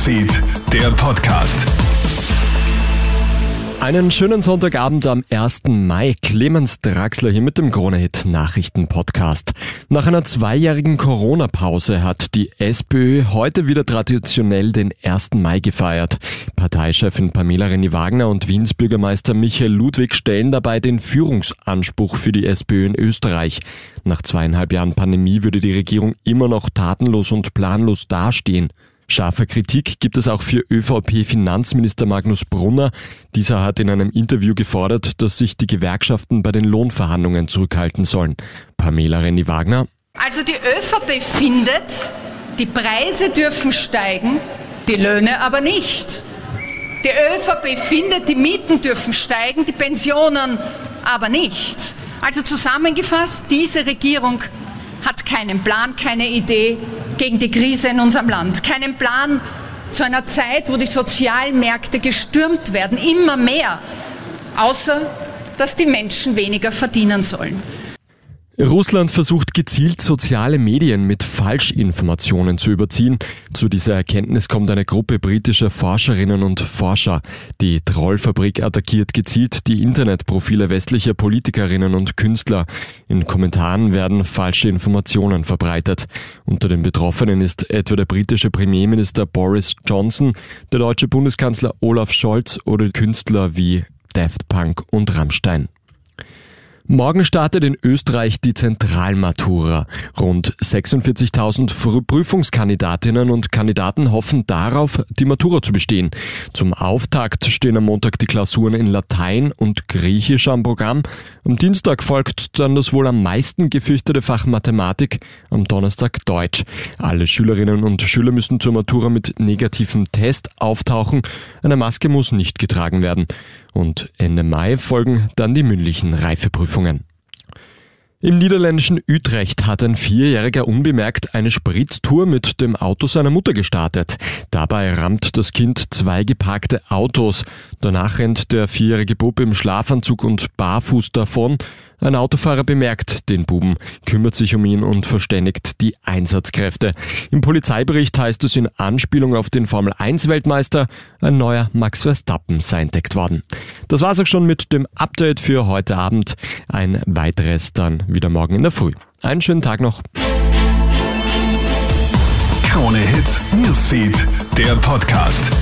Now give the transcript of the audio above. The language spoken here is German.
Newsfeed, der Podcast. Einen schönen Sonntagabend am 1. Mai. Clemens Draxler hier mit dem Kronehit Nachrichten Podcast. Nach einer zweijährigen Corona-Pause hat die SPÖ heute wieder traditionell den 1. Mai gefeiert. Parteichefin Pamela Renny-Wagner und Wiens Bürgermeister Michael Ludwig stellen dabei den Führungsanspruch für die SPÖ in Österreich. Nach zweieinhalb Jahren Pandemie würde die Regierung immer noch tatenlos und planlos dastehen. Scharfe Kritik gibt es auch für ÖVP-Finanzminister Magnus Brunner. Dieser hat in einem Interview gefordert, dass sich die Gewerkschaften bei den Lohnverhandlungen zurückhalten sollen. Pamela Renny-Wagner. Also die ÖVP findet, die Preise dürfen steigen, die Löhne aber nicht. Die ÖVP findet, die Mieten dürfen steigen, die Pensionen aber nicht. Also zusammengefasst, diese Regierung hat keinen Plan, keine Idee gegen die Krise in unserem Land, keinen Plan zu einer Zeit, wo die Sozialmärkte gestürmt werden, immer mehr, außer dass die Menschen weniger verdienen sollen. Russland versucht gezielt soziale Medien mit Falschinformationen zu überziehen. Zu dieser Erkenntnis kommt eine Gruppe britischer Forscherinnen und Forscher. Die Trollfabrik attackiert gezielt die Internetprofile westlicher Politikerinnen und Künstler. In Kommentaren werden falsche Informationen verbreitet. Unter den Betroffenen ist etwa der britische Premierminister Boris Johnson, der deutsche Bundeskanzler Olaf Scholz oder Künstler wie Daft Punk und Rammstein. Morgen startet in Österreich die Zentralmatura. Rund 46.000 Prüfungskandidatinnen und Kandidaten hoffen darauf, die Matura zu bestehen. Zum Auftakt stehen am Montag die Klausuren in Latein und Griechisch am Programm. Am Dienstag folgt dann das wohl am meisten gefürchtete Fach Mathematik, am Donnerstag Deutsch. Alle Schülerinnen und Schüler müssen zur Matura mit negativem Test auftauchen. Eine Maske muss nicht getragen werden. Und Ende Mai folgen dann die mündlichen Reifeprüfungen. Im niederländischen Utrecht hat ein Vierjähriger unbemerkt eine Spritztour mit dem Auto seiner Mutter gestartet. Dabei rammt das Kind zwei geparkte Autos. Danach rennt der vierjährige Bub im Schlafanzug und barfuß davon. Ein Autofahrer bemerkt den Buben, kümmert sich um ihn und verständigt die Einsatzkräfte. Im Polizeibericht heißt es in Anspielung auf den Formel 1 Weltmeister, ein neuer Max Verstappen sei entdeckt worden. Das war's auch schon mit dem Update für heute Abend. Ein weiteres dann wieder morgen in der Früh. Einen schönen Tag noch. Krone Hits, Newsfeed, der Podcast.